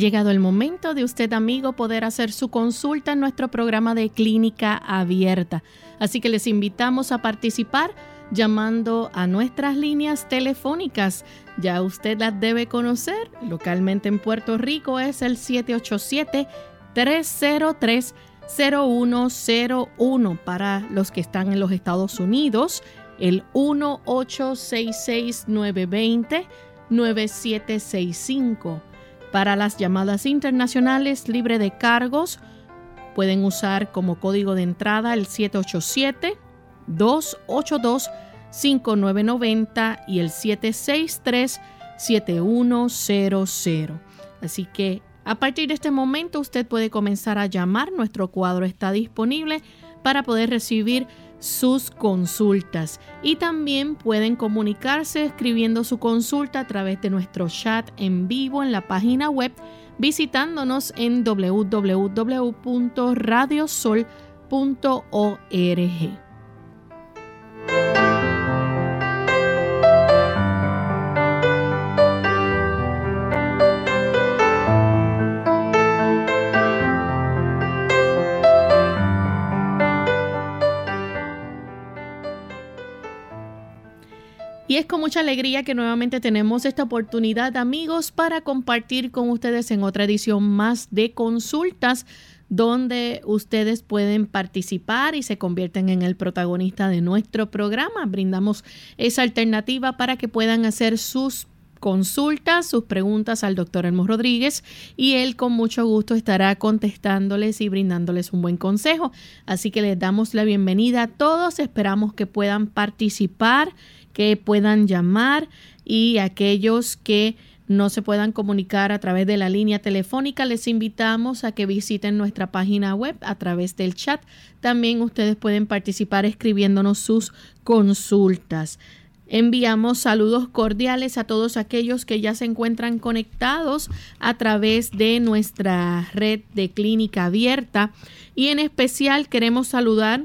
Llegado el momento de usted, amigo, poder hacer su consulta en nuestro programa de clínica abierta. Así que les invitamos a participar llamando a nuestras líneas telefónicas. Ya usted las debe conocer. Localmente en Puerto Rico es el 787-303-0101. Para los que están en los Estados Unidos, el 1866 920 9765 para las llamadas internacionales libre de cargos, pueden usar como código de entrada el 787-282-5990 y el 763-7100. Así que a partir de este momento usted puede comenzar a llamar. Nuestro cuadro está disponible para poder recibir sus consultas y también pueden comunicarse escribiendo su consulta a través de nuestro chat en vivo en la página web visitándonos en www.radiosol.org. Y es con mucha alegría que nuevamente tenemos esta oportunidad, amigos, para compartir con ustedes en otra edición más de consultas donde ustedes pueden participar y se convierten en el protagonista de nuestro programa. Brindamos esa alternativa para que puedan hacer sus consultas, sus preguntas al doctor Elmo Rodríguez y él con mucho gusto estará contestándoles y brindándoles un buen consejo. Así que les damos la bienvenida a todos, esperamos que puedan participar que puedan llamar y aquellos que no se puedan comunicar a través de la línea telefónica, les invitamos a que visiten nuestra página web a través del chat. También ustedes pueden participar escribiéndonos sus consultas. Enviamos saludos cordiales a todos aquellos que ya se encuentran conectados a través de nuestra red de clínica abierta. Y en especial queremos saludar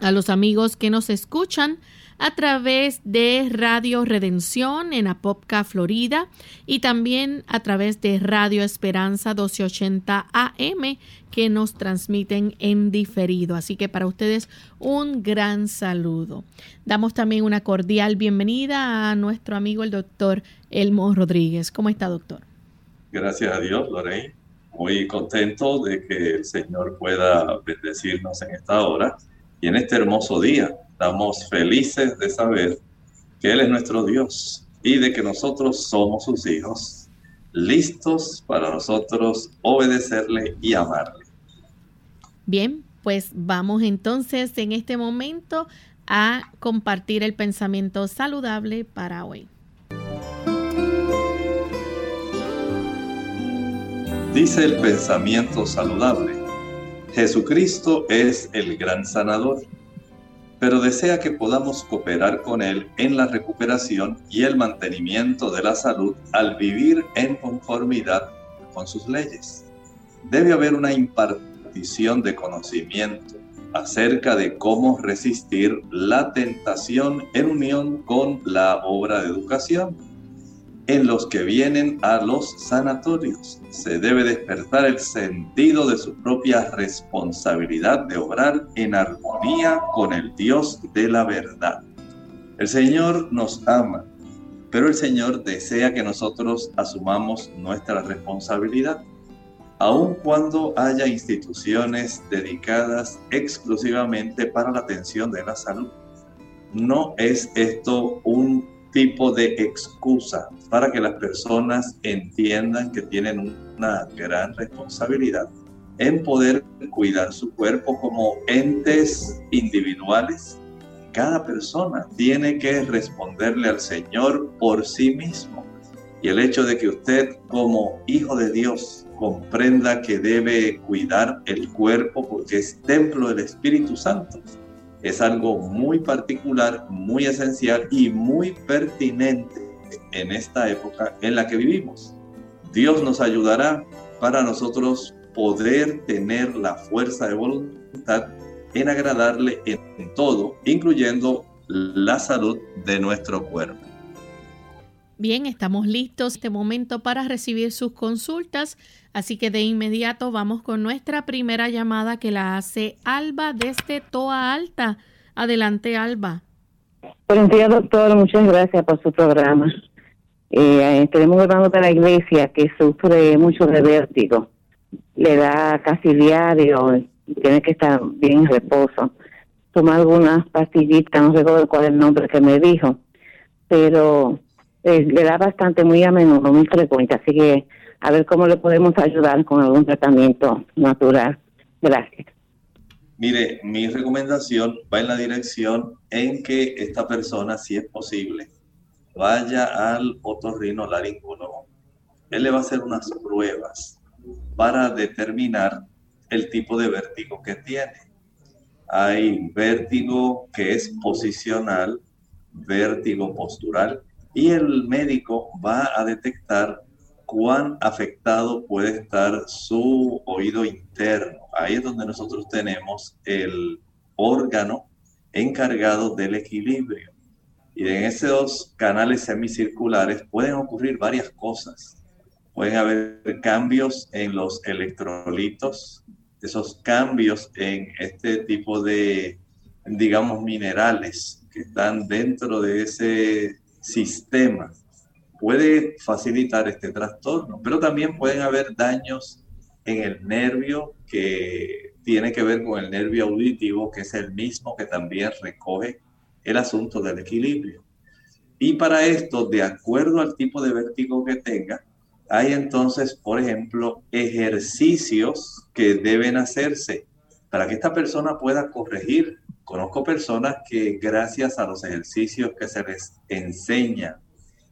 a los amigos que nos escuchan a través de Radio Redención en Apopka, Florida, y también a través de Radio Esperanza 1280 AM que nos transmiten en diferido. Así que para ustedes un gran saludo. Damos también una cordial bienvenida a nuestro amigo el doctor Elmo Rodríguez. ¿Cómo está, doctor? Gracias a Dios, Lorraine. Muy contento de que el Señor pueda bendecirnos en esta hora y en este hermoso día Estamos felices de saber que Él es nuestro Dios y de que nosotros somos sus hijos, listos para nosotros obedecerle y amarle. Bien, pues vamos entonces en este momento a compartir el pensamiento saludable para hoy. Dice el pensamiento saludable, Jesucristo es el gran sanador pero desea que podamos cooperar con Él en la recuperación y el mantenimiento de la salud al vivir en conformidad con sus leyes. Debe haber una impartición de conocimiento acerca de cómo resistir la tentación en unión con la obra de educación en los que vienen a los sanatorios. Se debe despertar el sentido de su propia responsabilidad de obrar en armonía con el Dios de la verdad. El Señor nos ama, pero el Señor desea que nosotros asumamos nuestra responsabilidad, aun cuando haya instituciones dedicadas exclusivamente para la atención de la salud. No es esto un tipo de excusa para que las personas entiendan que tienen una gran responsabilidad en poder cuidar su cuerpo como entes individuales. Cada persona tiene que responderle al Señor por sí mismo. Y el hecho de que usted como hijo de Dios comprenda que debe cuidar el cuerpo porque es templo del Espíritu Santo es algo muy particular, muy esencial y muy pertinente en esta época en la que vivimos. Dios nos ayudará para nosotros poder tener la fuerza de voluntad en agradarle en todo, incluyendo la salud de nuestro cuerpo. Bien, estamos listos este momento para recibir sus consultas, así que de inmediato vamos con nuestra primera llamada que la hace Alba desde Toa Alta. Adelante, Alba. Buenos días, doctor. Muchas gracias por su programa. Eh, tenemos un hermano de la iglesia que sufre mucho de vértigo. Le da casi diario, tiene que estar bien en reposo. Toma algunas pastillitas, no recuerdo cuál es el nombre que me dijo, pero eh, le da bastante, muy a menudo, muy frecuente, así que a ver cómo le podemos ayudar con algún tratamiento natural. Gracias. Mire, mi recomendación va en la dirección en que esta persona, si es posible, vaya al otorrinolaringólogo. Él le va a hacer unas pruebas para determinar el tipo de vértigo que tiene. Hay vértigo que es posicional, vértigo postural y el médico va a detectar cuán afectado puede estar su oído interno. Ahí es donde nosotros tenemos el órgano encargado del equilibrio. Y en esos canales semicirculares pueden ocurrir varias cosas. Pueden haber cambios en los electrolitos, esos cambios en este tipo de, digamos, minerales que están dentro de ese sistema puede facilitar este trastorno, pero también pueden haber daños en el nervio que tiene que ver con el nervio auditivo, que es el mismo que también recoge el asunto del equilibrio. Y para esto, de acuerdo al tipo de vértigo que tenga, hay entonces, por ejemplo, ejercicios que deben hacerse para que esta persona pueda corregir Conozco personas que gracias a los ejercicios que se les enseña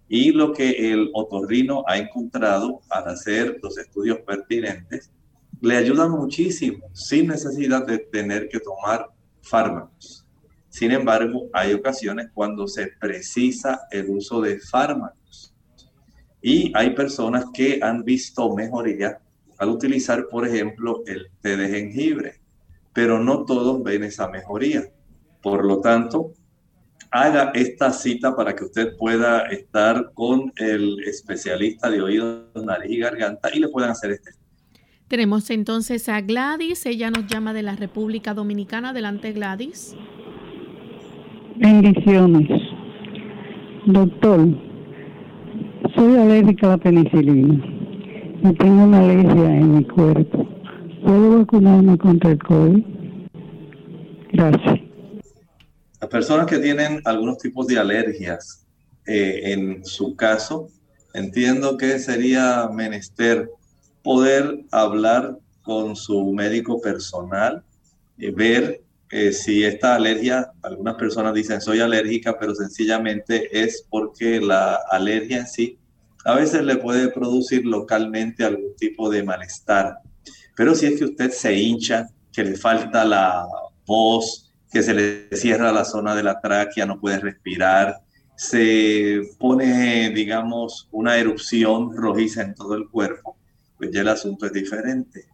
y lo que el otorrino ha encontrado al hacer los estudios pertinentes, le ayudan muchísimo sin necesidad de tener que tomar fármacos. Sin embargo, hay ocasiones cuando se precisa el uso de fármacos. Y hay personas que han visto mejoría al utilizar, por ejemplo, el té de jengibre pero no todos ven esa mejoría. Por lo tanto, haga esta cita para que usted pueda estar con el especialista de oídos, nariz y garganta y le puedan hacer este. Tenemos entonces a Gladys, ella nos llama de la República Dominicana. Adelante, Gladys. Bendiciones. Doctor, soy alérgica a la penicilina y tengo una alergia en mi cuerpo. ¿Puedo vacunarme contra el COVID? Gracias. Las personas que tienen algunos tipos de alergias, eh, en su caso, entiendo que sería menester poder hablar con su médico personal, y ver eh, si esta alergia, algunas personas dicen soy alérgica, pero sencillamente es porque la alergia en sí a veces le puede producir localmente algún tipo de malestar pero si es que usted se hincha, que le falta la voz, que se le cierra la zona de la tráquea, no puede respirar, se pone, digamos, una erupción rojiza en todo el cuerpo, pues ya el asunto es diferente.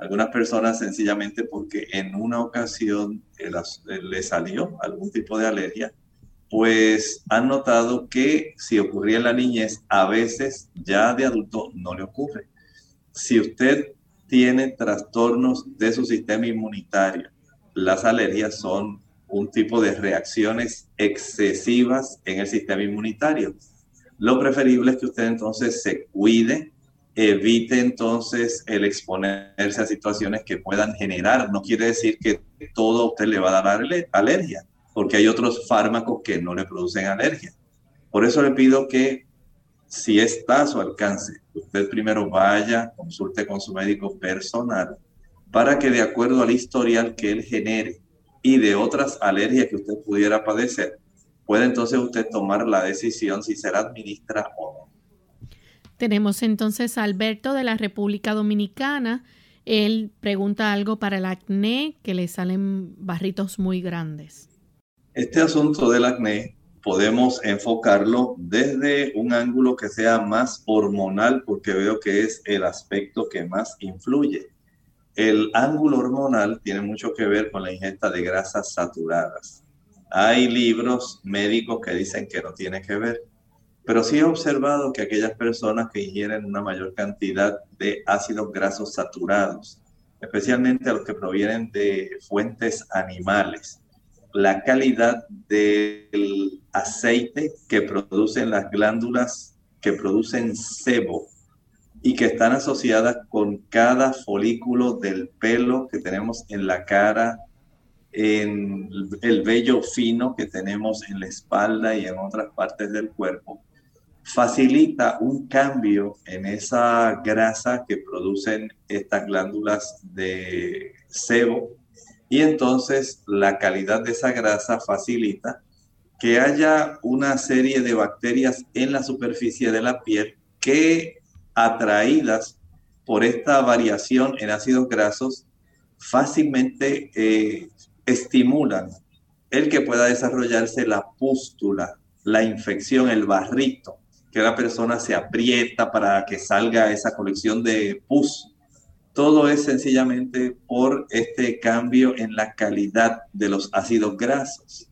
Algunas personas sencillamente porque en una ocasión le salió algún tipo de alergia, pues han notado que si ocurría en la niñez, a veces ya de adulto no le ocurre. Si usted tiene trastornos de su sistema inmunitario, las alergias son un tipo de reacciones excesivas en el sistema inmunitario. Lo preferible es que usted entonces se cuide, evite entonces el exponerse a situaciones que puedan generar. No quiere decir que todo usted le va a dar alergia, porque hay otros fármacos que no le producen alergia. Por eso le pido que si está a su alcance, usted primero vaya, consulte con su médico personal para que de acuerdo al historial que él genere y de otras alergias que usted pudiera padecer, puede entonces usted tomar la decisión si se la administra o no. Tenemos entonces a Alberto de la República Dominicana. Él pregunta algo para el acné, que le salen barritos muy grandes. Este asunto del acné podemos enfocarlo desde un ángulo que sea más hormonal, porque veo que es el aspecto que más influye. El ángulo hormonal tiene mucho que ver con la ingesta de grasas saturadas. Hay libros médicos que dicen que no tiene que ver, pero sí he observado que aquellas personas que ingieren una mayor cantidad de ácidos grasos saturados, especialmente los que provienen de fuentes animales, la calidad del aceite que producen las glándulas que producen sebo y que están asociadas con cada folículo del pelo que tenemos en la cara, en el vello fino que tenemos en la espalda y en otras partes del cuerpo, facilita un cambio en esa grasa que producen estas glándulas de sebo. Y entonces la calidad de esa grasa facilita que haya una serie de bacterias en la superficie de la piel que atraídas por esta variación en ácidos grasos fácilmente eh, estimulan el que pueda desarrollarse la pústula, la infección, el barrito, que la persona se aprieta para que salga esa colección de pus. Todo es sencillamente por este cambio en la calidad de los ácidos grasos.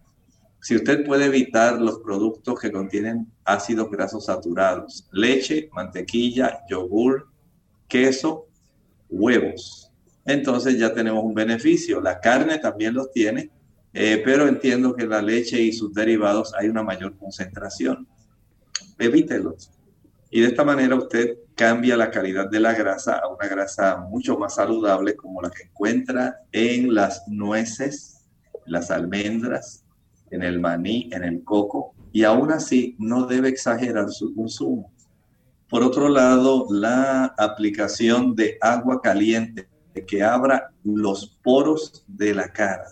Si usted puede evitar los productos que contienen ácidos grasos saturados, leche, mantequilla, yogur, queso, huevos, entonces ya tenemos un beneficio. La carne también los tiene, eh, pero entiendo que la leche y sus derivados hay una mayor concentración. Evítelos. Y de esta manera usted cambia la calidad de la grasa a una grasa mucho más saludable como la que encuentra en las nueces, las almendras, en el maní, en el coco, y aún así no debe exagerar su consumo. Por otro lado, la aplicación de agua caliente que abra los poros de la cara.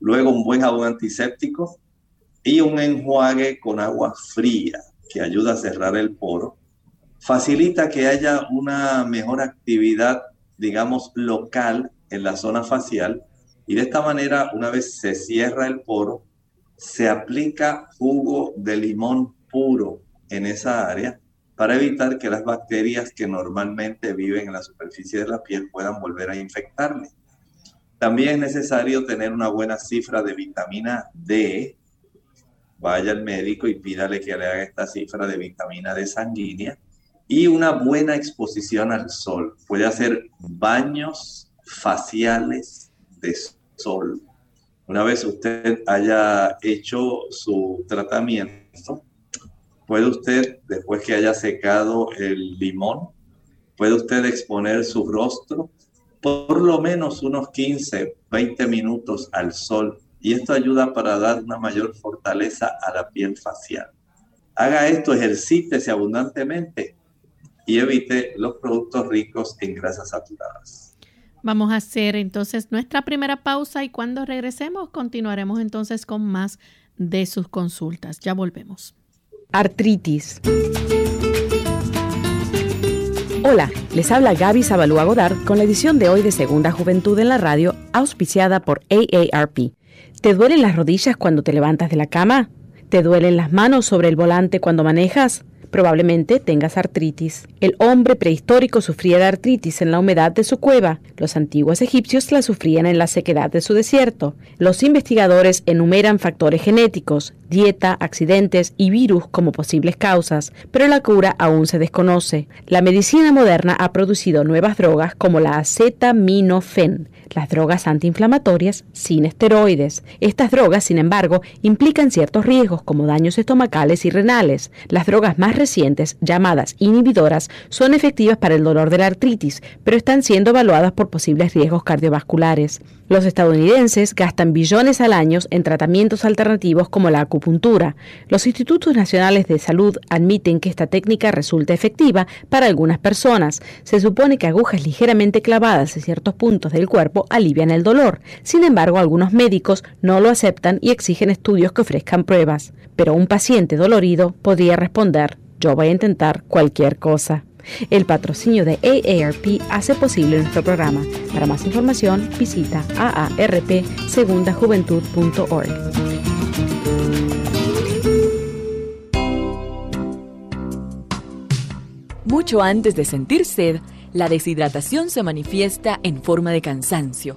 Luego un buen jabón antiséptico y un enjuague con agua fría que ayuda a cerrar el poro. Facilita que haya una mejor actividad, digamos, local en la zona facial y de esta manera, una vez se cierra el poro, se aplica jugo de limón puro en esa área para evitar que las bacterias que normalmente viven en la superficie de la piel puedan volver a infectarle. También es necesario tener una buena cifra de vitamina D. Vaya al médico y pídale que le haga esta cifra de vitamina D sanguínea y una buena exposición al sol. Puede hacer baños faciales de sol una vez usted haya hecho su tratamiento, puede usted, después que haya secado el limón, puede usted exponer su rostro por lo menos unos 15, 20 minutos al sol y esto ayuda para dar una mayor fortaleza a la piel facial. Haga esto, ejercítese abundantemente y evite los productos ricos en grasas saturadas. Vamos a hacer entonces nuestra primera pausa y cuando regresemos continuaremos entonces con más de sus consultas. Ya volvemos. Artritis. Hola, les habla Gaby Zabalúa Godard con la edición de hoy de Segunda Juventud en la Radio, auspiciada por AARP. ¿Te duelen las rodillas cuando te levantas de la cama? ¿Te duelen las manos sobre el volante cuando manejas? Probablemente tengas artritis. El hombre prehistórico sufría de artritis en la humedad de su cueva. Los antiguos egipcios la sufrían en la sequedad de su desierto. Los investigadores enumeran factores genéticos, dieta, accidentes y virus como posibles causas, pero la cura aún se desconoce. La medicina moderna ha producido nuevas drogas como la acetaminofén, las drogas antiinflamatorias sin esteroides. Estas drogas, sin embargo, implican ciertos riesgos como daños estomacales y renales. Las drogas más llamadas inhibidoras, son efectivas para el dolor de la artritis, pero están siendo evaluadas por posibles riesgos cardiovasculares. Los estadounidenses gastan billones al año en tratamientos alternativos como la acupuntura. Los institutos nacionales de salud admiten que esta técnica resulta efectiva para algunas personas. Se supone que agujas ligeramente clavadas en ciertos puntos del cuerpo alivian el dolor. Sin embargo, algunos médicos no lo aceptan y exigen estudios que ofrezcan pruebas. Pero un paciente dolorido podría responder, yo voy a intentar cualquier cosa. El patrocinio de AARP hace posible nuestro programa. Para más información, visita aarpsegundajuventud.org. Mucho antes de sentir sed, la deshidratación se manifiesta en forma de cansancio.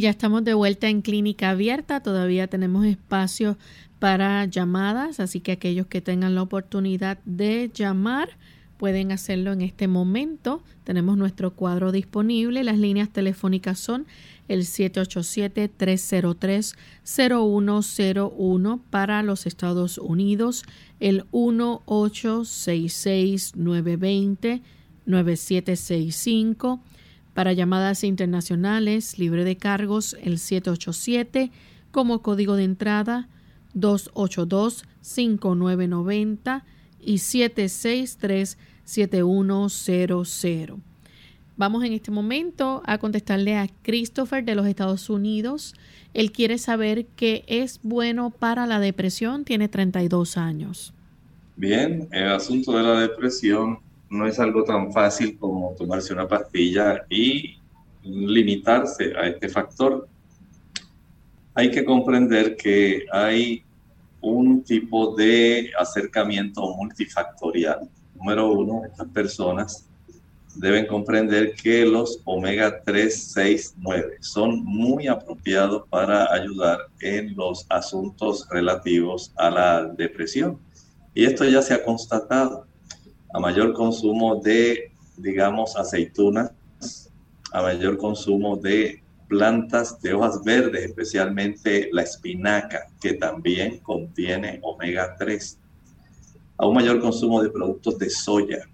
Ya estamos de vuelta en clínica abierta, todavía tenemos espacio para llamadas, así que aquellos que tengan la oportunidad de llamar pueden hacerlo en este momento. Tenemos nuestro cuadro disponible, las líneas telefónicas son el 787-303-0101 para los Estados Unidos, el 1866-920-9765 para llamadas internacionales, libre de cargos, el 787 como código de entrada 282-5990 y 763-7100. Vamos en este momento a contestarle a Christopher de los Estados Unidos. Él quiere saber qué es bueno para la depresión. Tiene 32 años. Bien, el asunto de la depresión no es algo tan fácil como tomarse una pastilla y limitarse a este factor. Hay que comprender que hay un tipo de acercamiento multifactorial. Número uno, estas personas deben comprender que los omega 3, 6, 9 son muy apropiados para ayudar en los asuntos relativos a la depresión. Y esto ya se ha constatado a mayor consumo de, digamos, aceitunas, a mayor consumo de plantas de hojas verdes, especialmente la espinaca, que también contiene omega 3, a un mayor consumo de productos de soya,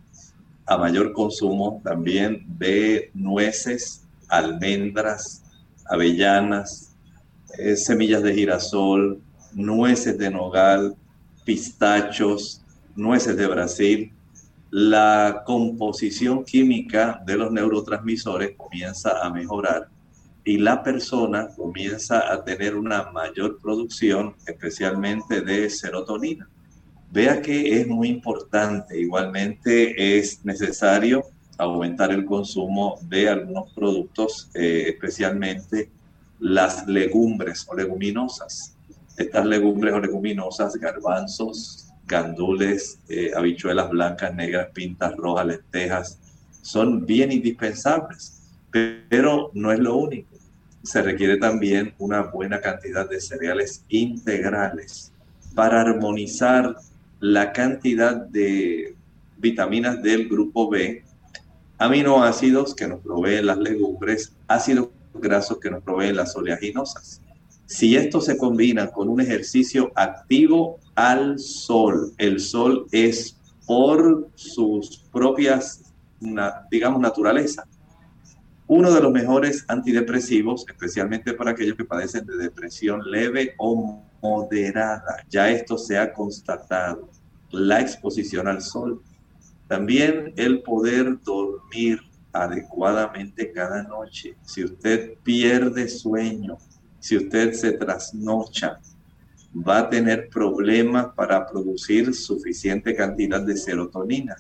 a mayor consumo también de nueces, almendras, avellanas, eh, semillas de girasol, nueces de nogal, pistachos, nueces de Brasil, la composición química de los neurotransmisores comienza a mejorar y la persona comienza a tener una mayor producción, especialmente de serotonina. Vea que es muy importante, igualmente es necesario aumentar el consumo de algunos productos, eh, especialmente las legumbres o leguminosas. Estas legumbres o leguminosas, garbanzos, gandules, eh, habichuelas blancas, negras, pintas, rojas, lentejas, son bien indispensables, pero no es lo único. Se requiere también una buena cantidad de cereales integrales para armonizar la cantidad de vitaminas del grupo B, aminoácidos que nos proveen las legumbres, ácidos grasos que nos proveen las oleaginosas. Si esto se combina con un ejercicio activo al sol, el sol es por sus propias, digamos, naturaleza, uno de los mejores antidepresivos, especialmente para aquellos que padecen de depresión leve o moderada. Ya esto se ha constatado. La exposición al sol. También el poder dormir adecuadamente cada noche. Si usted pierde sueño, si usted se trasnocha, va a tener problemas para producir suficiente cantidad de serotonina.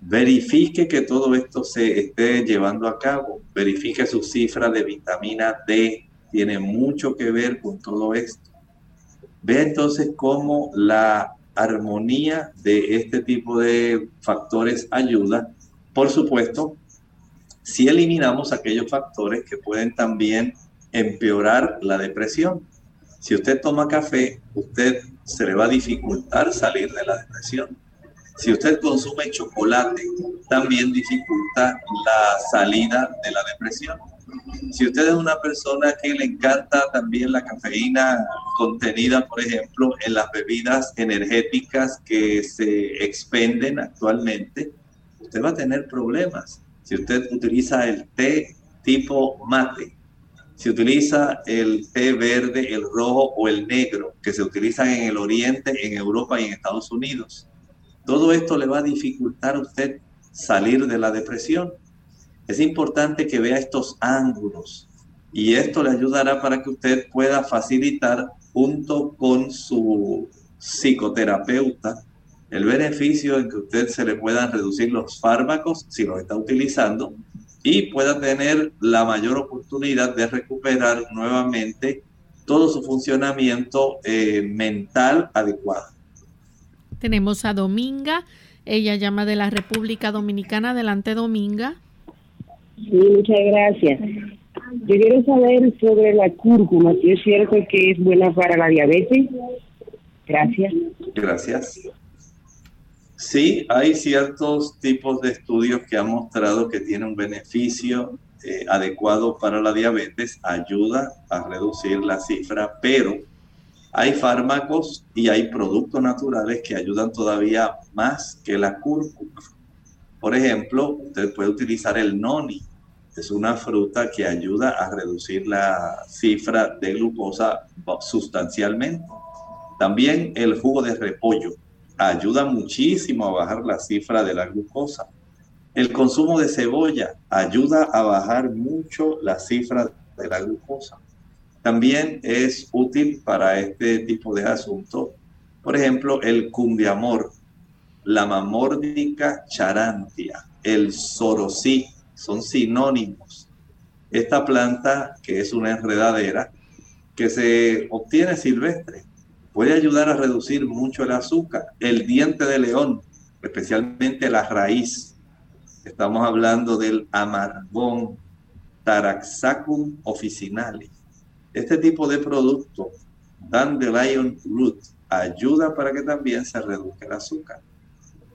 Verifique que todo esto se esté llevando a cabo. Verifique su cifra de vitamina D. Tiene mucho que ver con todo esto. Ve entonces cómo la armonía de este tipo de factores ayuda. Por supuesto, si eliminamos aquellos factores que pueden también empeorar la depresión. Si usted toma café, usted se le va a dificultar salir de la depresión. Si usted consume chocolate, también dificulta la salida de la depresión. Si usted es una persona que le encanta también la cafeína contenida, por ejemplo, en las bebidas energéticas que se expenden actualmente, usted va a tener problemas. Si usted utiliza el té tipo mate, si utiliza el té verde, el rojo o el negro, que se utilizan en el Oriente, en Europa y en Estados Unidos, todo esto le va a dificultar a usted salir de la depresión. Es importante que vea estos ángulos y esto le ayudará para que usted pueda facilitar junto con su psicoterapeuta el beneficio en que usted se le puedan reducir los fármacos si los está utilizando y pueda tener la mayor oportunidad de recuperar nuevamente todo su funcionamiento eh, mental adecuado. Tenemos a Dominga, ella llama de la República Dominicana. Adelante, Dominga. Sí, muchas gracias. Yo quiero saber sobre la cúrcuma, si es cierto que es buena para la diabetes. Gracias. Gracias. Sí, hay ciertos tipos de estudios que han mostrado que tiene un beneficio eh, adecuado para la diabetes, ayuda a reducir la cifra, pero hay fármacos y hay productos naturales que ayudan todavía más que la cúrcuma. Por ejemplo, usted puede utilizar el noni. Es una fruta que ayuda a reducir la cifra de glucosa sustancialmente. También el jugo de repollo ayuda muchísimo a bajar la cifra de la glucosa. El consumo de cebolla ayuda a bajar mucho la cifra de la glucosa. También es útil para este tipo de asuntos. Por ejemplo, el cumbiamor, la mamórdica charantia, el sorosí, son sinónimos. Esta planta, que es una enredadera, que se obtiene silvestre, puede ayudar a reducir mucho el azúcar. El diente de león, especialmente la raíz. Estamos hablando del amargón, Taraxacum officinalis. Este tipo de producto, dandelion root, ayuda para que también se reduzca el azúcar.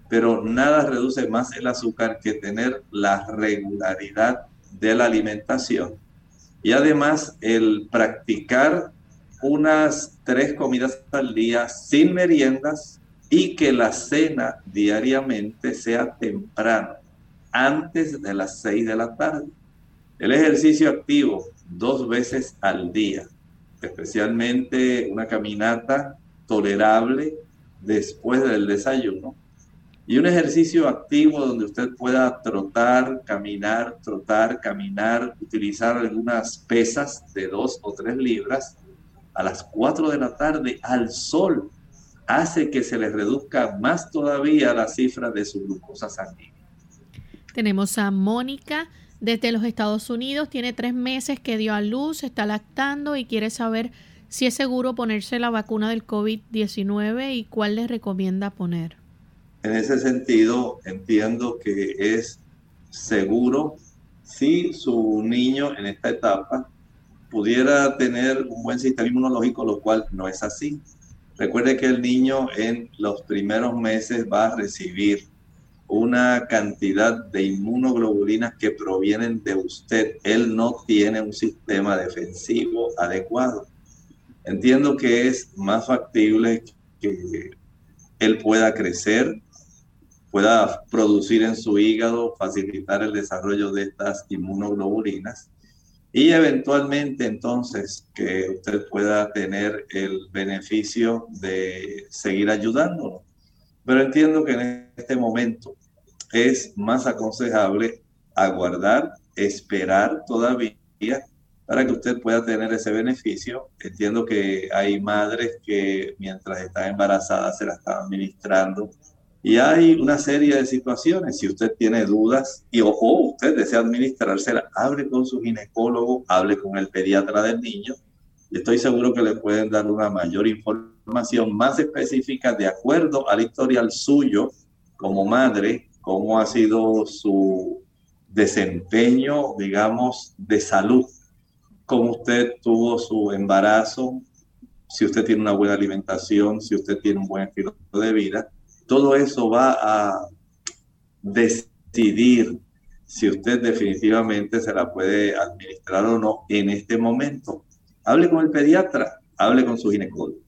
Pero nada reduce más el azúcar que tener la regularidad de la alimentación. Y además el practicar unas tres comidas al día sin meriendas y que la cena diariamente sea temprano, antes de las seis de la tarde. El ejercicio activo dos veces al día, especialmente una caminata tolerable después del desayuno y un ejercicio activo donde usted pueda trotar, caminar, trotar, caminar, utilizar algunas pesas de dos o tres libras a las 4 de la tarde al sol hace que se le reduzca más todavía la cifra de su glucosa sanguínea. Tenemos a Mónica desde los Estados Unidos, tiene tres meses que dio a luz, está lactando y quiere saber si es seguro ponerse la vacuna del COVID-19 y cuál le recomienda poner. En ese sentido, entiendo que es seguro si su niño en esta etapa pudiera tener un buen sistema inmunológico, lo cual no es así. Recuerde que el niño en los primeros meses va a recibir una cantidad de inmunoglobulinas que provienen de usted. Él no tiene un sistema defensivo adecuado. Entiendo que es más factible que él pueda crecer, pueda producir en su hígado, facilitar el desarrollo de estas inmunoglobulinas y eventualmente entonces que usted pueda tener el beneficio de seguir ayudándolo. Pero entiendo que en este momento es más aconsejable aguardar, esperar todavía para que usted pueda tener ese beneficio. Entiendo que hay madres que mientras están embarazadas se la están administrando y hay una serie de situaciones. Si usted tiene dudas y o, usted desea administrársela, hable con su ginecólogo, hable con el pediatra del niño. Estoy seguro que le pueden dar una mayor información más específica de acuerdo al historial suyo como madre, cómo ha sido su desempeño, digamos, de salud, cómo usted tuvo su embarazo, si usted tiene una buena alimentación, si usted tiene un buen estilo de vida todo eso va a decidir si usted definitivamente se la puede administrar o no en este momento. Hable con el pediatra, hable con su ginecólogo.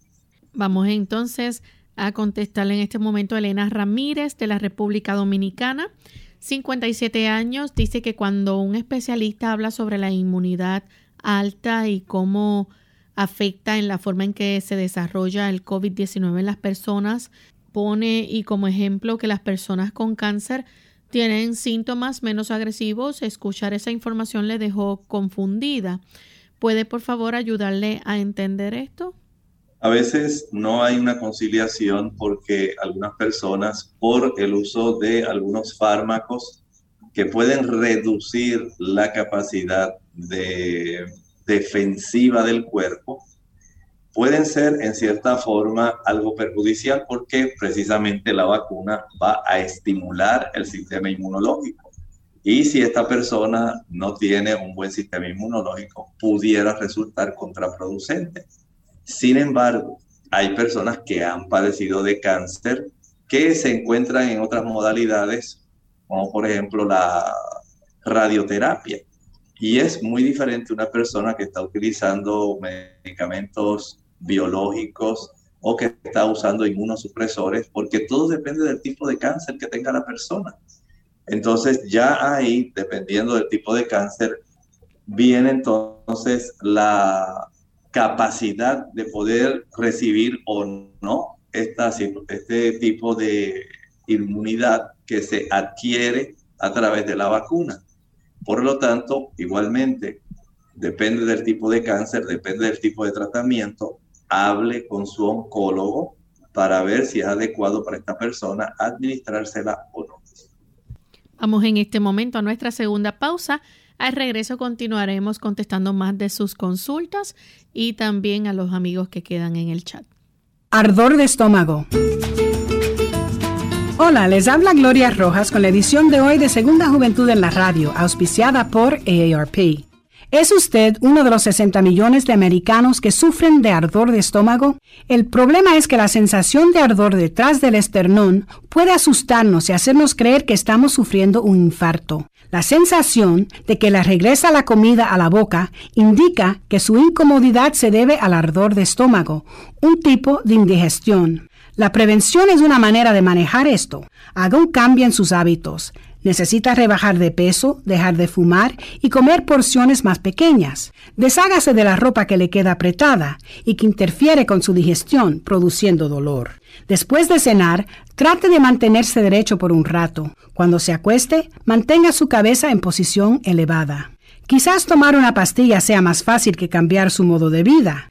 Vamos entonces a contestarle en este momento a Elena Ramírez de la República Dominicana. 57 años, dice que cuando un especialista habla sobre la inmunidad alta y cómo afecta en la forma en que se desarrolla el COVID-19 en las personas, pone y como ejemplo que las personas con cáncer tienen síntomas menos agresivos, escuchar esa información le dejó confundida. ¿Puede por favor ayudarle a entender esto? A veces no hay una conciliación porque algunas personas, por el uso de algunos fármacos que pueden reducir la capacidad de defensiva del cuerpo, pueden ser en cierta forma algo perjudicial porque precisamente la vacuna va a estimular el sistema inmunológico. Y si esta persona no tiene un buen sistema inmunológico, pudiera resultar contraproducente. Sin embargo, hay personas que han padecido de cáncer que se encuentran en otras modalidades, como por ejemplo la radioterapia. Y es muy diferente una persona que está utilizando medicamentos biológicos o que está usando inmunosupresores, porque todo depende del tipo de cáncer que tenga la persona. Entonces ya ahí, dependiendo del tipo de cáncer, viene entonces la capacidad de poder recibir o no esta, este tipo de inmunidad que se adquiere a través de la vacuna. Por lo tanto, igualmente, depende del tipo de cáncer, depende del tipo de tratamiento, hable con su oncólogo para ver si es adecuado para esta persona administrársela o no. Vamos en este momento a nuestra segunda pausa. Al regreso continuaremos contestando más de sus consultas y también a los amigos que quedan en el chat. Ardor de estómago. Hola, les habla Gloria Rojas con la edición de hoy de Segunda Juventud en la Radio, auspiciada por AARP. ¿Es usted uno de los 60 millones de americanos que sufren de ardor de estómago? El problema es que la sensación de ardor detrás del esternón puede asustarnos y hacernos creer que estamos sufriendo un infarto. La sensación de que le regresa la comida a la boca indica que su incomodidad se debe al ardor de estómago, un tipo de indigestión. La prevención es una manera de manejar esto. Haga un cambio en sus hábitos. Necesita rebajar de peso, dejar de fumar y comer porciones más pequeñas. Deshágase de la ropa que le queda apretada y que interfiere con su digestión, produciendo dolor. Después de cenar, trate de mantenerse derecho por un rato. Cuando se acueste, mantenga su cabeza en posición elevada. Quizás tomar una pastilla sea más fácil que cambiar su modo de vida.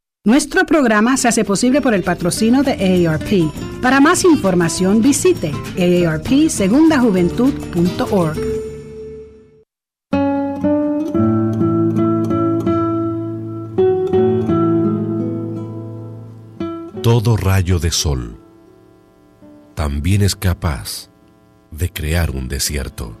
Nuestro programa se hace posible por el patrocino de AARP. Para más información visite aarpsegundajuventud.org. Todo rayo de sol también es capaz de crear un desierto.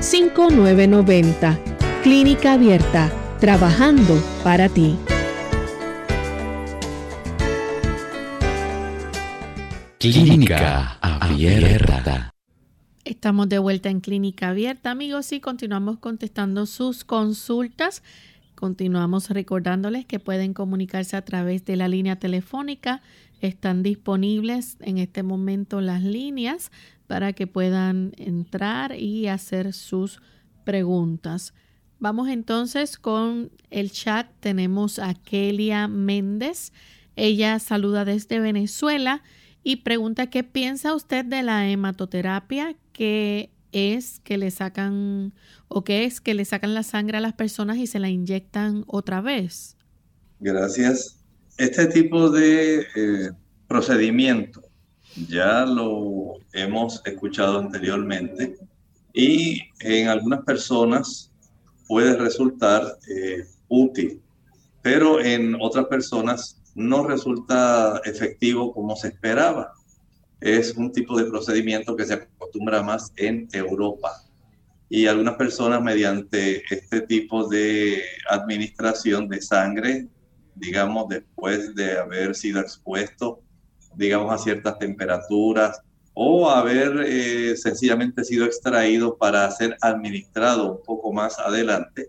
5990. Clínica Abierta, trabajando para ti. Clínica Abierta. Estamos de vuelta en Clínica Abierta, amigos, y continuamos contestando sus consultas. Continuamos recordándoles que pueden comunicarse a través de la línea telefónica. Están disponibles en este momento las líneas para que puedan entrar y hacer sus preguntas. Vamos entonces con el chat. Tenemos a Kelia Méndez. Ella saluda desde Venezuela y pregunta qué piensa usted de la hematoterapia, qué es que le sacan o qué es que le sacan la sangre a las personas y se la inyectan otra vez. Gracias. Este tipo de eh, procedimiento ya lo hemos escuchado anteriormente y en algunas personas puede resultar eh, útil, pero en otras personas no resulta efectivo como se esperaba. Es un tipo de procedimiento que se acostumbra más en Europa y algunas personas mediante este tipo de administración de sangre, digamos, después de haber sido expuesto digamos, a ciertas temperaturas o haber eh, sencillamente sido extraído para ser administrado un poco más adelante,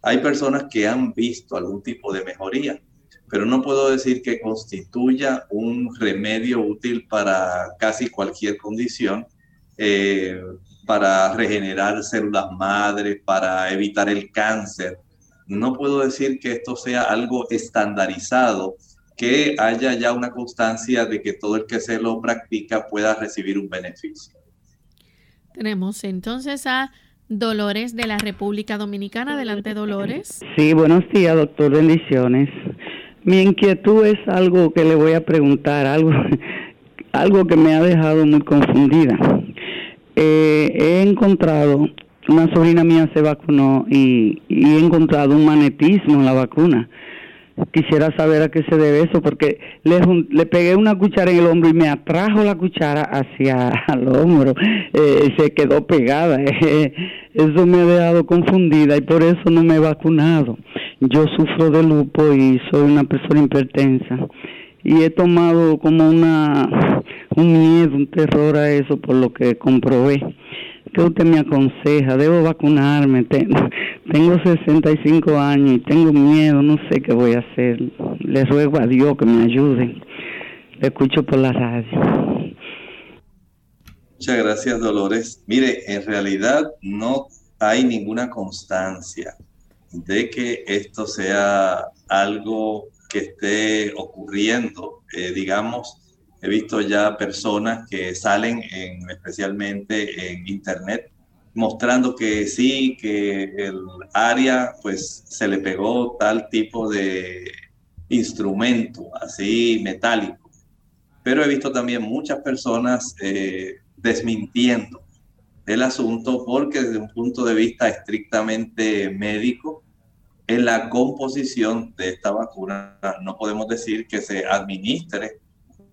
hay personas que han visto algún tipo de mejoría, pero no puedo decir que constituya un remedio útil para casi cualquier condición, eh, para regenerar células madre, para evitar el cáncer. No puedo decir que esto sea algo estandarizado que haya ya una constancia de que todo el que se lo practica pueda recibir un beneficio. Tenemos entonces a Dolores de la República Dominicana. Adelante, Dolores. Sí, buenos días, doctor. Bendiciones. Mi inquietud es algo que le voy a preguntar, algo, algo que me ha dejado muy confundida. Eh, he encontrado, una sobrina mía se vacunó y, y he encontrado un magnetismo en la vacuna quisiera saber a qué se debe eso, porque le, le pegué una cuchara en el hombro y me atrajo la cuchara hacia el hombro, eh, se quedó pegada. eso me ha dejado confundida y por eso no me he vacunado. Yo sufro de lupo y soy una persona hipertensa y he tomado como una un miedo, un terror a eso por lo que comprobé. ¿Qué usted me aconseja? ¿Debo vacunarme? Tengo, tengo 65 años y tengo miedo, no sé qué voy a hacer. Le ruego a Dios que me ayude. Le escucho por la radio. Muchas gracias, Dolores. Mire, en realidad no hay ninguna constancia de que esto sea algo que esté ocurriendo, eh, digamos, He visto ya personas que salen en, especialmente en internet mostrando que sí, que el área pues se le pegó tal tipo de instrumento así metálico. Pero he visto también muchas personas eh, desmintiendo el asunto porque desde un punto de vista estrictamente médico, en la composición de esta vacuna. No podemos decir que se administre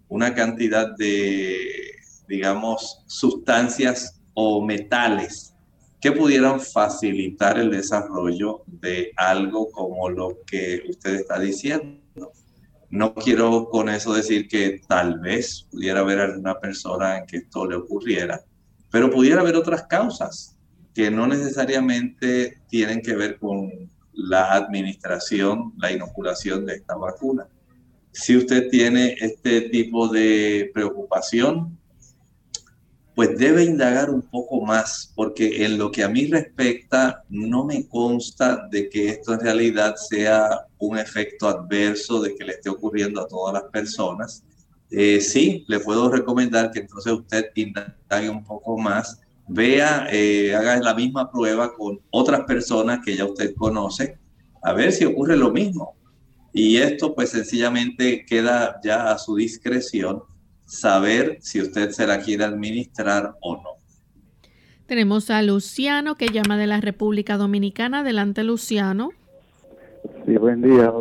una cantidad de, digamos, sustancias o metales que pudieran facilitar el desarrollo de algo como lo que usted está diciendo. No quiero con eso decir que tal vez pudiera haber alguna persona en que esto le ocurriera, pero pudiera haber otras causas que no necesariamente tienen que ver con la administración, la inoculación de esta vacuna. Si usted tiene este tipo de preocupación, pues debe indagar un poco más, porque en lo que a mí respecta, no me consta de que esto en realidad sea un efecto adverso de que le esté ocurriendo a todas las personas. Eh, sí, le puedo recomendar que entonces usted indague un poco más, vea, eh, haga la misma prueba con otras personas que ya usted conoce, a ver si ocurre lo mismo. Y esto pues sencillamente queda ya a su discreción saber si usted se la quiere administrar o no. Tenemos a Luciano que llama de la República Dominicana. Adelante, Luciano. Sí, buen día.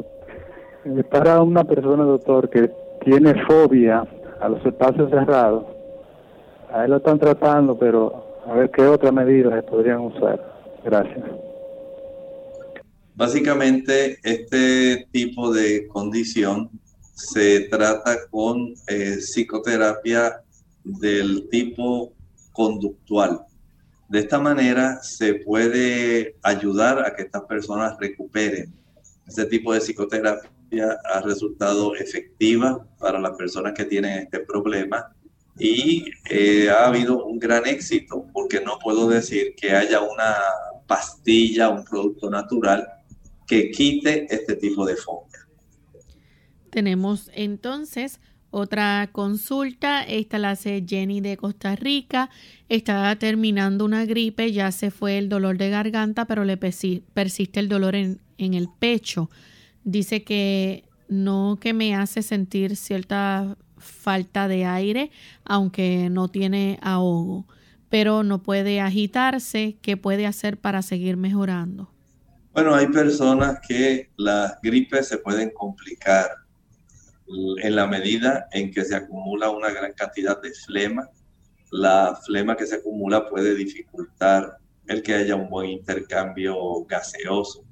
Eh, para una persona, doctor, que tiene fobia a los espacios cerrados, a él lo están tratando, pero a ver qué otras medidas se podrían usar. Gracias. Básicamente, este tipo de condición se trata con eh, psicoterapia del tipo conductual. De esta manera se puede ayudar a que estas personas recuperen. Este tipo de psicoterapia ha resultado efectiva para las personas que tienen este problema y eh, ha habido un gran éxito porque no puedo decir que haya una pastilla, un producto natural que quite este tipo de fobia. Tenemos entonces otra consulta. Esta la hace Jenny de Costa Rica. Está terminando una gripe, ya se fue el dolor de garganta, pero le persiste el dolor en el pecho. Dice que no que me hace sentir cierta falta de aire, aunque no tiene ahogo, pero no puede agitarse. ¿Qué puede hacer para seguir mejorando? Bueno, hay personas que las gripes se pueden complicar en la medida en que se acumula una gran cantidad de flema, la flema que se acumula puede dificultar el que haya un buen intercambio gaseoso.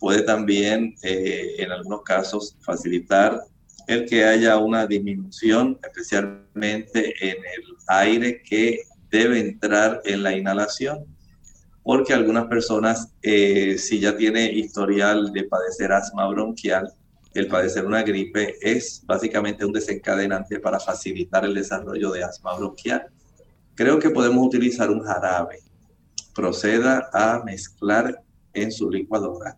Puede también, eh, en algunos casos, facilitar el que haya una disminución, especialmente en el aire que debe entrar en la inhalación, porque algunas personas, eh, si ya tiene historial de padecer asma bronquial, el padecer una gripe es básicamente un desencadenante para facilitar el desarrollo de asma bronquial. Creo que podemos utilizar un jarabe. Proceda a mezclar en su licuadora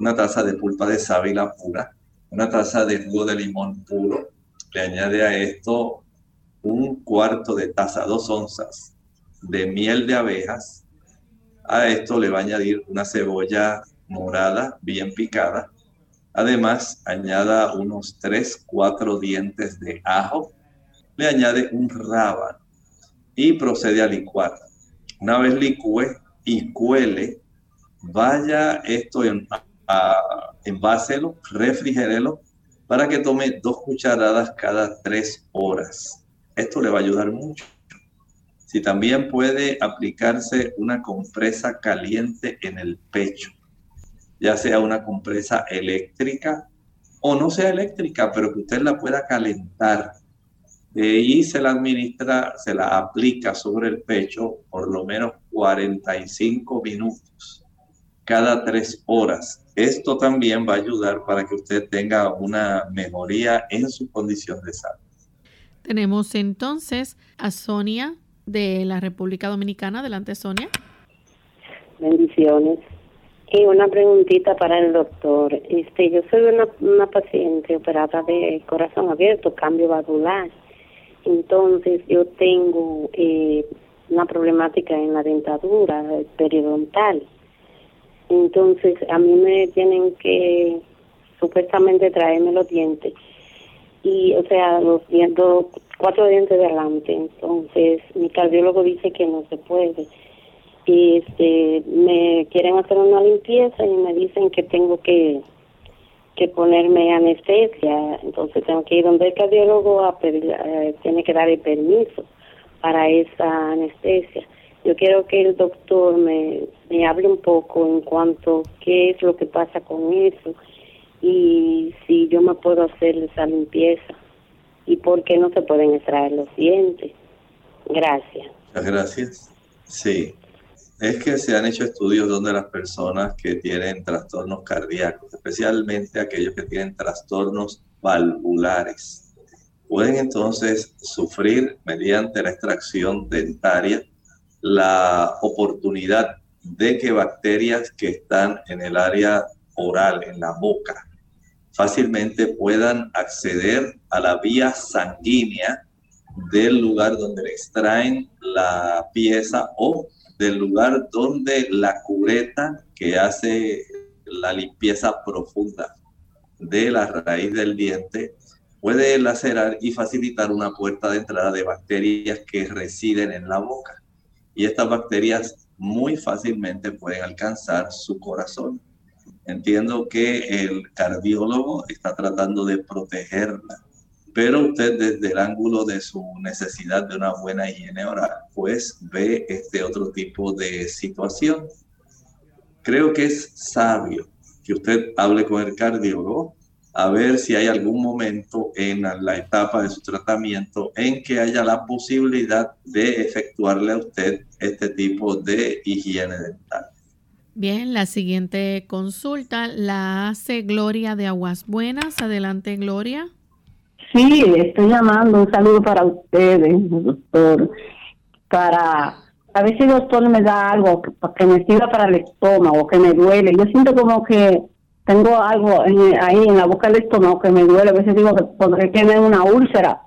una taza de pulpa de sábila pura, una taza de jugo de limón puro. Le añade a esto un cuarto de taza, dos onzas de miel de abejas. A esto le va a añadir una cebolla morada bien picada, Además, añada unos 3, 4 dientes de ajo. Le añade un rábano y procede a licuar. Una vez licúe y cuele, vaya esto en, a, enváselo, refrigérelo para que tome dos cucharadas cada tres horas. Esto le va a ayudar mucho. Si también puede aplicarse una compresa caliente en el pecho ya sea una compresa eléctrica o no sea eléctrica, pero que usted la pueda calentar y se la administra, se la aplica sobre el pecho por lo menos 45 minutos cada tres horas. Esto también va a ayudar para que usted tenga una mejoría en su condición de salud. Tenemos entonces a Sonia de la República Dominicana. Adelante, Sonia. Bendiciones. Y una preguntita para el doctor. Este, yo soy una, una paciente operada de corazón abierto, cambio valvular. Entonces, yo tengo eh, una problemática en la dentadura periodontal. Entonces, a mí me tienen que supuestamente traerme los dientes. Y, o sea, los dientes, cuatro dientes de adelante. Entonces, mi cardiólogo dice que no se puede y este, me quieren hacer una limpieza y me dicen que tengo que que ponerme anestesia, entonces tengo que ir donde el cardiólogo a pedir, eh, tiene que dar el permiso para esa anestesia. Yo quiero que el doctor me, me hable un poco en cuanto a qué es lo que pasa con eso y si yo me puedo hacer esa limpieza y por qué no se pueden extraer los dientes. Gracias. Muchas gracias. Sí, es que se han hecho estudios donde las personas que tienen trastornos cardíacos, especialmente aquellos que tienen trastornos valvulares, pueden entonces sufrir mediante la extracción dentaria la oportunidad de que bacterias que están en el área oral, en la boca, fácilmente puedan acceder a la vía sanguínea del lugar donde le extraen la pieza o del lugar donde la cureta que hace la limpieza profunda de la raíz del diente puede lacerar y facilitar una puerta de entrada de bacterias que residen en la boca. Y estas bacterias muy fácilmente pueden alcanzar su corazón. Entiendo que el cardiólogo está tratando de protegerla pero usted desde el ángulo de su necesidad de una buena higiene oral, pues ve este otro tipo de situación. Creo que es sabio que usted hable con el cardiólogo a ver si hay algún momento en la etapa de su tratamiento en que haya la posibilidad de efectuarle a usted este tipo de higiene dental. Bien, la siguiente consulta la hace Gloria de Aguas Buenas. Adelante, Gloria. Sí, estoy llamando. Un saludo para ustedes, doctor. Para a ver si el doctor me da algo que, me sirva para el estómago, que me duele. Yo siento como que tengo algo ahí en la boca del estómago que me duele. A veces digo que podré tener una úlcera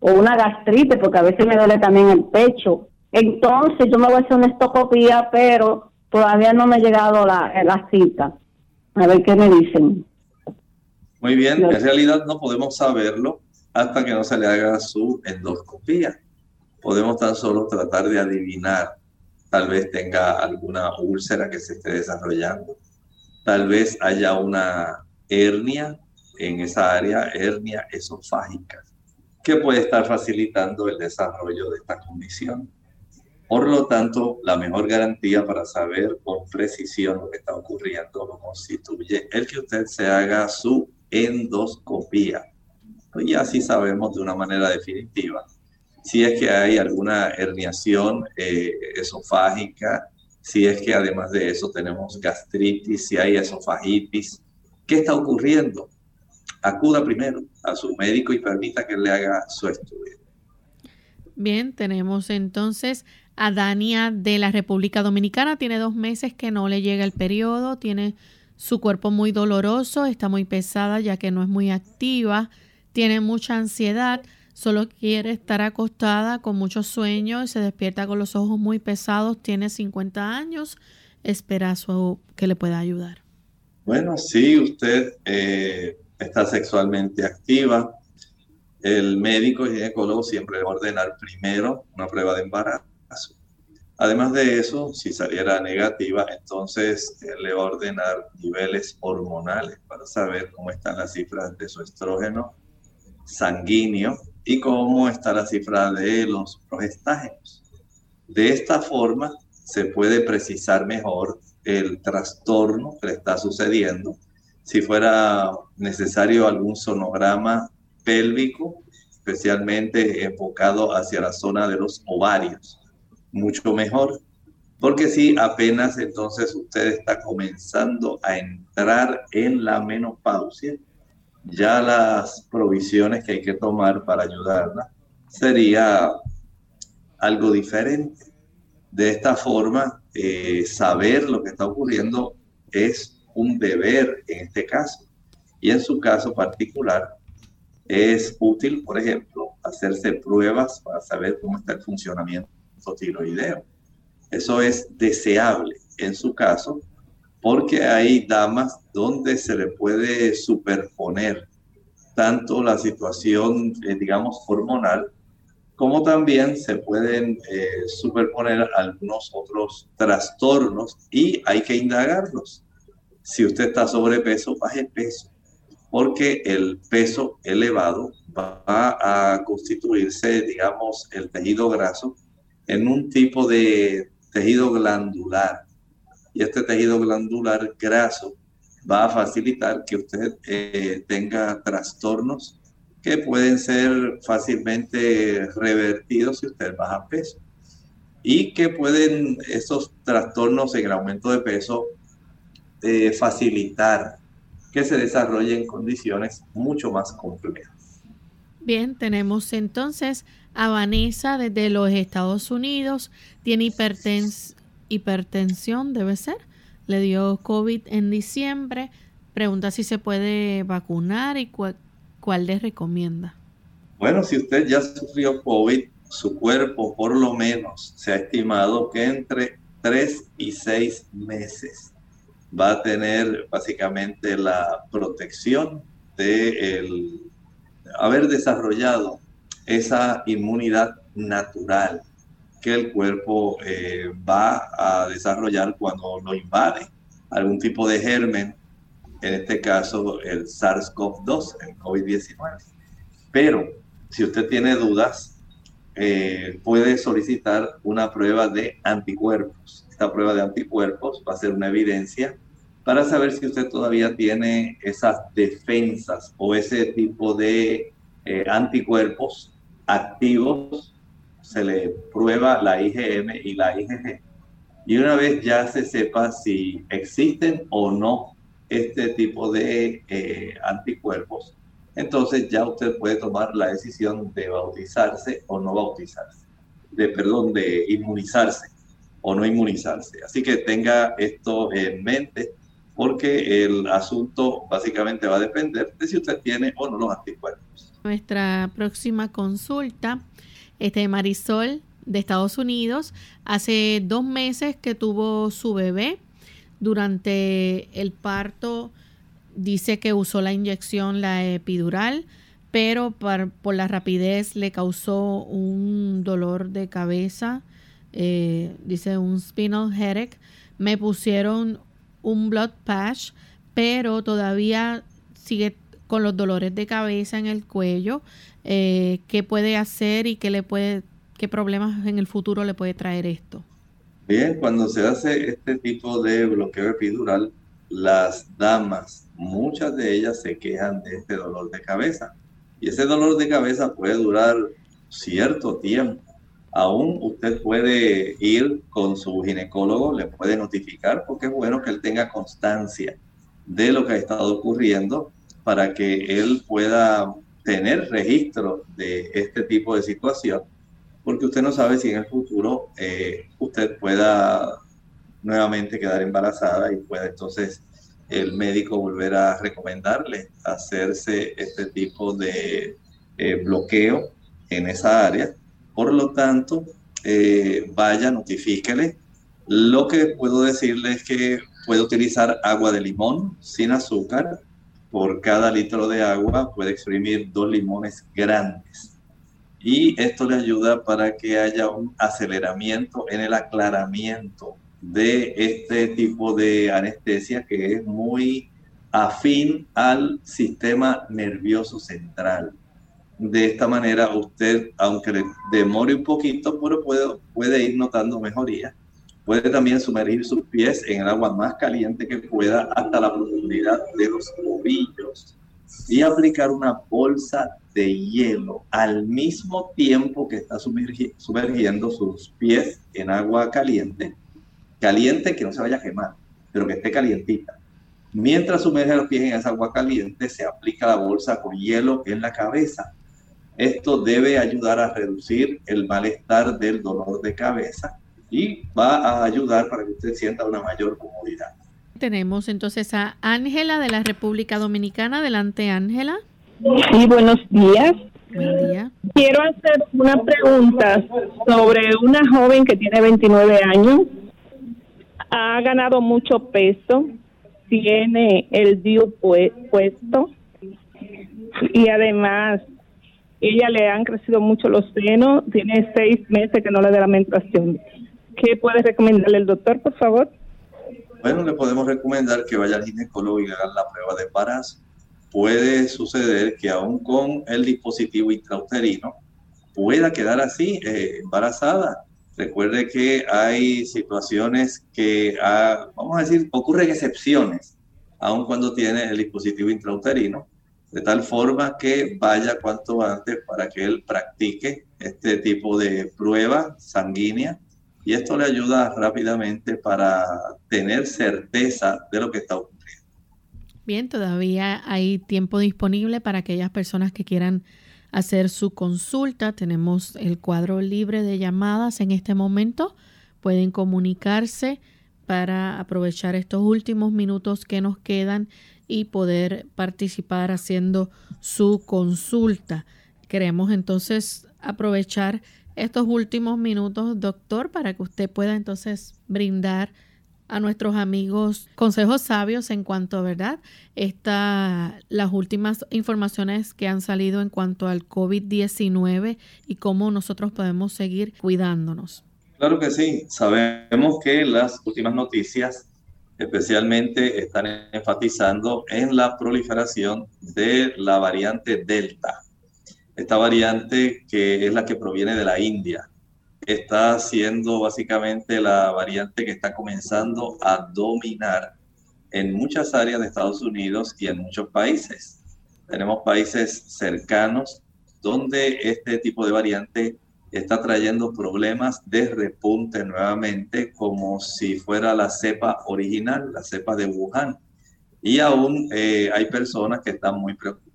o una gastritis, porque a veces me duele también el pecho. Entonces yo me voy a hacer una estocopía, pero todavía no me ha llegado la, la cita. A ver qué me dicen. Muy bien, en realidad no podemos saberlo hasta que no se le haga su endoscopía. Podemos tan solo tratar de adivinar. Tal vez tenga alguna úlcera que se esté desarrollando. Tal vez haya una hernia en esa área, hernia esofágica, que puede estar facilitando el desarrollo de esta condición. Por lo tanto, la mejor garantía para saber con precisión lo que está ocurriendo lo constituye el que usted se haga su endoscopía. Pues ya sí sabemos de una manera definitiva si es que hay alguna herniación eh, esofágica, si es que además de eso tenemos gastritis, si hay esofagitis. ¿Qué está ocurriendo? Acuda primero a su médico y permita que le haga su estudio. Bien, tenemos entonces a Dania de la República Dominicana. Tiene dos meses que no le llega el periodo, tiene su cuerpo muy doloroso, está muy pesada ya que no es muy activa, tiene mucha ansiedad, solo quiere estar acostada con mucho sueño y se despierta con los ojos muy pesados, tiene 50 años, espera su, que le pueda ayudar. Bueno, si usted eh, está sexualmente activa, el médico ginecólogo siempre le va a ordenar primero una prueba de embarazo Además de eso, si saliera negativa, entonces le va a ordenar niveles hormonales para saber cómo están las cifras de su estrógeno sanguíneo y cómo está la cifra de los progestágenos. De esta forma se puede precisar mejor el trastorno que le está sucediendo. Si fuera necesario algún sonograma pélvico, especialmente enfocado hacia la zona de los ovarios mucho mejor. Porque si apenas entonces usted está comenzando a entrar en la menopausia, ya las provisiones que hay que tomar para ayudarla sería algo diferente. De esta forma, eh, saber lo que está ocurriendo es un deber en este caso. Y en su caso particular, es útil, por ejemplo, hacerse pruebas para saber cómo está el funcionamiento tiroideo. Eso es deseable en su caso porque hay damas donde se le puede superponer tanto la situación, eh, digamos, hormonal como también se pueden eh, superponer algunos otros trastornos y hay que indagarlos. Si usted está sobrepeso, baje peso, porque el peso elevado va a constituirse, digamos, el tejido graso en un tipo de tejido glandular. Y este tejido glandular graso va a facilitar que usted eh, tenga trastornos que pueden ser fácilmente revertidos si usted baja peso y que pueden esos trastornos en el aumento de peso eh, facilitar que se desarrollen condiciones mucho más complejas. Bien, tenemos entonces a Vanessa desde los Estados Unidos, tiene hipertens hipertensión, debe ser, le dio COVID en diciembre, pregunta si se puede vacunar y cuál ¿cuál les recomienda? Bueno, si usted ya sufrió COVID, su cuerpo por lo menos se ha estimado que entre 3 y 6 meses va a tener básicamente la protección de haber desarrollado esa inmunidad natural que el cuerpo eh, va a desarrollar cuando lo invade algún tipo de germen en este caso el SARS-CoV-2, el COVID-19. Pero si usted tiene dudas, eh, puede solicitar una prueba de anticuerpos. Esta prueba de anticuerpos va a ser una evidencia para saber si usted todavía tiene esas defensas o ese tipo de eh, anticuerpos activos. Se le prueba la IgM y la IgG. Y una vez ya se sepa si existen o no este tipo de eh, anticuerpos, entonces ya usted puede tomar la decisión de bautizarse o no bautizarse, de perdón, de inmunizarse o no inmunizarse. Así que tenga esto en mente porque el asunto básicamente va a depender de si usted tiene o no los anticuerpos. Nuestra próxima consulta, este Marisol de Estados Unidos, hace dos meses que tuvo su bebé durante el parto dice que usó la inyección, la epidural, pero por, la rapidez le causó un dolor de cabeza, eh, dice un spinal headache. Me pusieron un blood patch, pero todavía sigue con los dolores de cabeza en el cuello. Eh, ¿Qué puede hacer y qué le puede, qué problemas en el futuro le puede traer esto? Bien, cuando se hace este tipo de bloqueo epidural, las damas, muchas de ellas se quejan de este dolor de cabeza. Y ese dolor de cabeza puede durar cierto tiempo. Aún usted puede ir con su ginecólogo, le puede notificar, porque es bueno que él tenga constancia de lo que ha estado ocurriendo para que él pueda tener registro de este tipo de situación porque usted no sabe si en el futuro eh, usted pueda nuevamente quedar embarazada y pueda entonces el médico volver a recomendarle hacerse este tipo de eh, bloqueo en esa área. Por lo tanto, eh, vaya, notifíquele. Lo que puedo decirle es que puede utilizar agua de limón sin azúcar. Por cada litro de agua puede exprimir dos limones grandes y esto le ayuda para que haya un aceleramiento en el aclaramiento de este tipo de anestesia que es muy afín al sistema nervioso central. De esta manera usted, aunque demore un poquito, pero puede, puede ir notando mejoría. Puede también sumergir sus pies en el agua más caliente que pueda hasta la profundidad de los tobillos y aplicar una bolsa de hielo al mismo tiempo que está sumergiendo sus pies en agua caliente, caliente que no se vaya a quemar, pero que esté calientita. Mientras sumerge los pies en esa agua caliente, se aplica la bolsa con hielo en la cabeza. Esto debe ayudar a reducir el malestar del dolor de cabeza y va a ayudar para que usted sienta una mayor comodidad. Tenemos entonces a Ángela de la República Dominicana. Adelante, Ángela. Sí, buenos días. Buen día. Quiero hacer una pregunta sobre una joven que tiene 29 años. Ha ganado mucho peso, tiene el DIU puesto y además Ella le han crecido mucho los senos, tiene seis meses que no le da la menstruación. ¿Qué puede recomendarle el doctor, por favor? Bueno, le podemos recomendar que vaya al ginecólogo y le hagan la prueba de embarazo. Puede suceder que aún con el dispositivo intrauterino pueda quedar así, eh, embarazada. Recuerde que hay situaciones que, ah, vamos a decir, ocurren excepciones, aun cuando tiene el dispositivo intrauterino, de tal forma que vaya cuanto antes para que él practique este tipo de prueba sanguínea y esto le ayuda rápidamente para tener certeza de lo que está ocurriendo. Bien, todavía hay tiempo disponible para aquellas personas que quieran hacer su consulta. Tenemos el cuadro libre de llamadas en este momento. Pueden comunicarse para aprovechar estos últimos minutos que nos quedan y poder participar haciendo su consulta. Queremos entonces aprovechar estos últimos minutos, doctor, para que usted pueda entonces brindar a nuestros amigos consejos sabios en cuanto, ¿verdad? Esta, las últimas informaciones que han salido en cuanto al COVID-19 y cómo nosotros podemos seguir cuidándonos. Claro que sí. Sabemos que las últimas noticias especialmente están enfatizando en la proliferación de la variante Delta. Esta variante que es la que proviene de la India está siendo básicamente la variante que está comenzando a dominar en muchas áreas de Estados Unidos y en muchos países. Tenemos países cercanos donde este tipo de variante está trayendo problemas de repunte nuevamente como si fuera la cepa original, la cepa de Wuhan. Y aún eh, hay personas que están muy preocupadas,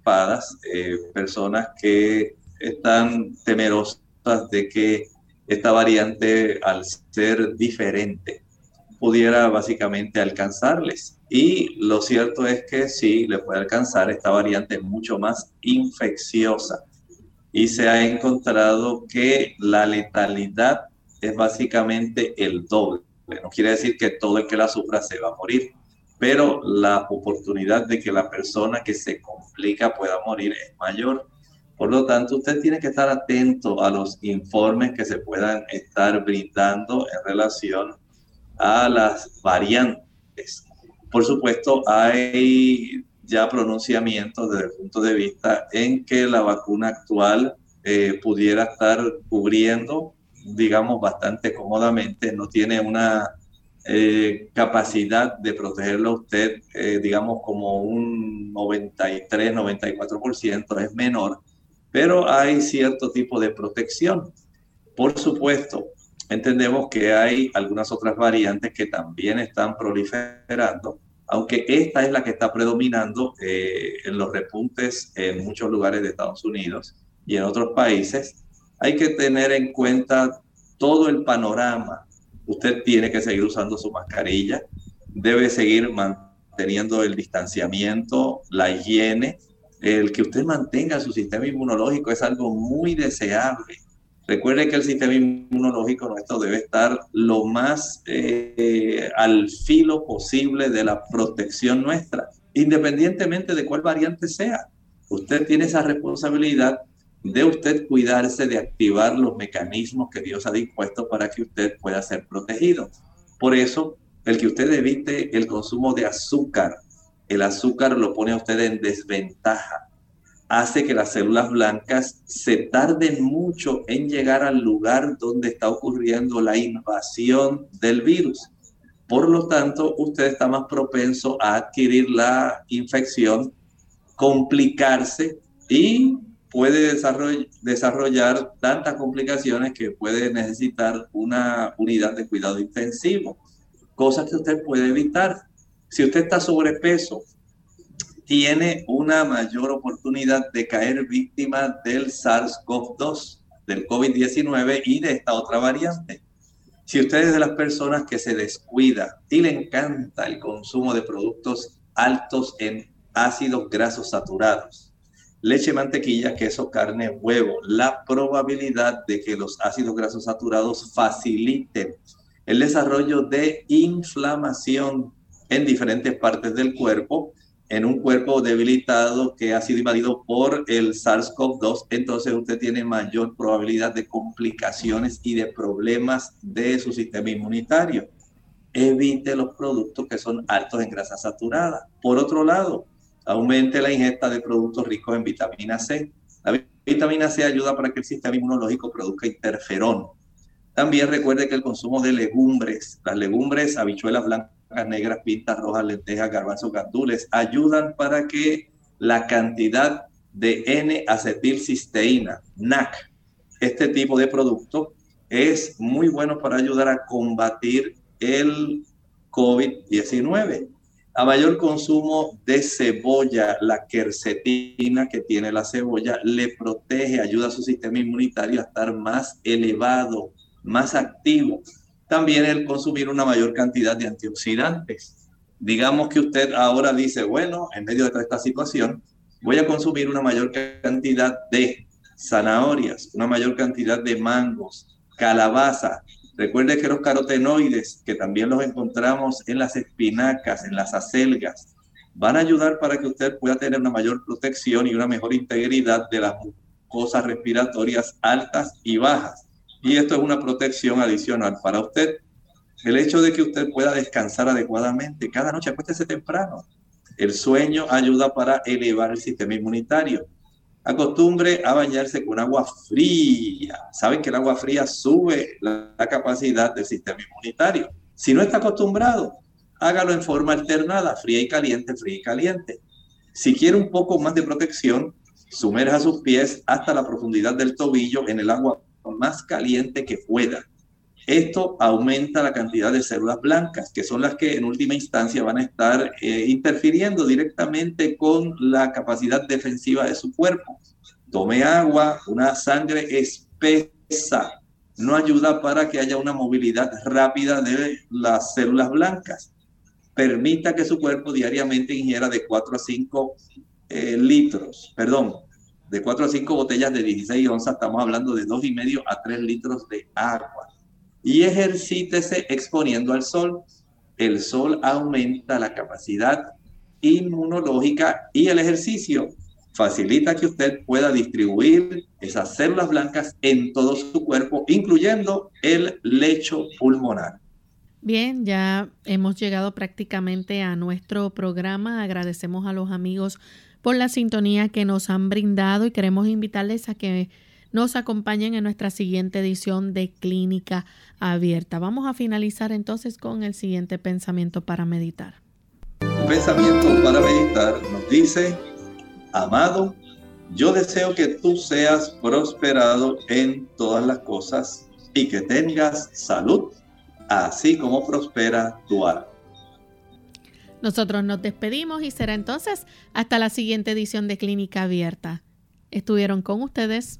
eh, personas que están temerosas de que esta variante, al ser diferente, pudiera básicamente alcanzarles. Y lo cierto es que sí, le puede alcanzar esta variante mucho más infecciosa. Y se ha encontrado que la letalidad es básicamente el doble. No quiere decir que todo el que la sufra se va a morir, pero la oportunidad de que la persona que se complica pueda morir es mayor. Por lo tanto, usted tiene que estar atento a los informes que se puedan estar brindando en relación a las variantes. Por supuesto, hay ya pronunciamientos desde el punto de vista en que la vacuna actual eh, pudiera estar cubriendo, digamos, bastante cómodamente, no tiene una eh, capacidad de protegerlo a usted, eh, digamos, como un 93, 94%, es menor pero hay cierto tipo de protección. Por supuesto, entendemos que hay algunas otras variantes que también están proliferando, aunque esta es la que está predominando eh, en los repuntes en muchos lugares de Estados Unidos y en otros países. Hay que tener en cuenta todo el panorama. Usted tiene que seguir usando su mascarilla, debe seguir manteniendo el distanciamiento, la higiene, el que usted mantenga su sistema inmunológico es algo muy deseable. Recuerde que el sistema inmunológico nuestro debe estar lo más eh, al filo posible de la protección nuestra, independientemente de cuál variante sea. Usted tiene esa responsabilidad de usted cuidarse, de activar los mecanismos que Dios ha dispuesto para que usted pueda ser protegido. Por eso, el que usted evite el consumo de azúcar, el azúcar lo pone a usted en desventaja. Hace que las células blancas se tarden mucho en llegar al lugar donde está ocurriendo la invasión del virus. Por lo tanto, usted está más propenso a adquirir la infección, complicarse y puede desarrollar, tantas complicaciones que puede necesitar una unidad de cuidado intensivo, cosas que usted puede evitar si usted está sobrepeso, tiene una mayor oportunidad de caer víctima del SARS-CoV-2, del COVID-19 y de esta otra variante. Si usted es de las personas que se descuida y le encanta el consumo de productos altos en ácidos grasos saturados, leche, mantequilla, queso, carne, huevo, la probabilidad de que los ácidos grasos saturados faciliten el desarrollo de inflamación en diferentes partes del cuerpo en un cuerpo debilitado que ha sido invadido por el SARS-CoV-2, entonces usted tiene mayor probabilidad de complicaciones y de problemas de su sistema inmunitario. Evite los productos que son altos en grasa saturada. Por otro lado, aumente la ingesta de productos ricos en vitamina C. La vitamina C ayuda para que el sistema inmunológico produzca interferón. También recuerde que el consumo de legumbres, las legumbres, habichuelas blancas, negras, pintas rojas, lentejas, garbanzos, gandules, ayudan para que la cantidad de N-acetilcisteína, NAC, este tipo de producto, es muy bueno para ayudar a combatir el COVID-19. A mayor consumo de cebolla, la quercetina que tiene la cebolla le protege, ayuda a su sistema inmunitario a estar más elevado, más activo también el consumir una mayor cantidad de antioxidantes. Digamos que usted ahora dice, bueno, en medio de toda esta situación, voy a consumir una mayor cantidad de zanahorias, una mayor cantidad de mangos, calabaza. Recuerde que los carotenoides, que también los encontramos en las espinacas, en las acelgas, van a ayudar para que usted pueda tener una mayor protección y una mejor integridad de las mucosas respiratorias altas y bajas y esto es una protección adicional para usted. El hecho de que usted pueda descansar adecuadamente cada noche, acuéstese temprano. El sueño ayuda para elevar el sistema inmunitario. Acostumbre a bañarse con agua fría. Saben que el agua fría sube la, la capacidad del sistema inmunitario. Si no está acostumbrado, hágalo en forma alternada, fría y caliente, fría y caliente. Si quiere un poco más de protección, sumerja sus pies hasta la profundidad del tobillo en el agua más caliente que pueda. Esto aumenta la cantidad de células blancas, que son las que en última instancia van a estar eh, interfiriendo directamente con la capacidad defensiva de su cuerpo. Tome agua, una sangre espesa, no ayuda para que haya una movilidad rápida de las células blancas. Permita que su cuerpo diariamente ingiera de 4 a 5 eh, litros, perdón, de 4 a 5 botellas de 16 onzas, estamos hablando de 2,5 a 3 litros de agua. Y ejercítese exponiendo al sol. El sol aumenta la capacidad inmunológica y el ejercicio facilita que usted pueda distribuir esas células blancas en todo su cuerpo, incluyendo el lecho pulmonar. Bien, ya hemos llegado prácticamente a nuestro programa. Agradecemos a los amigos por la sintonía que nos han brindado y queremos invitarles a que nos acompañen en nuestra siguiente edición de Clínica Abierta. Vamos a finalizar entonces con el siguiente pensamiento para meditar. Pensamiento para meditar nos dice, amado, yo deseo que tú seas prosperado en todas las cosas y que tengas salud, así como prospera tu alma. Nosotros nos despedimos y será entonces hasta la siguiente edición de Clínica Abierta. Estuvieron con ustedes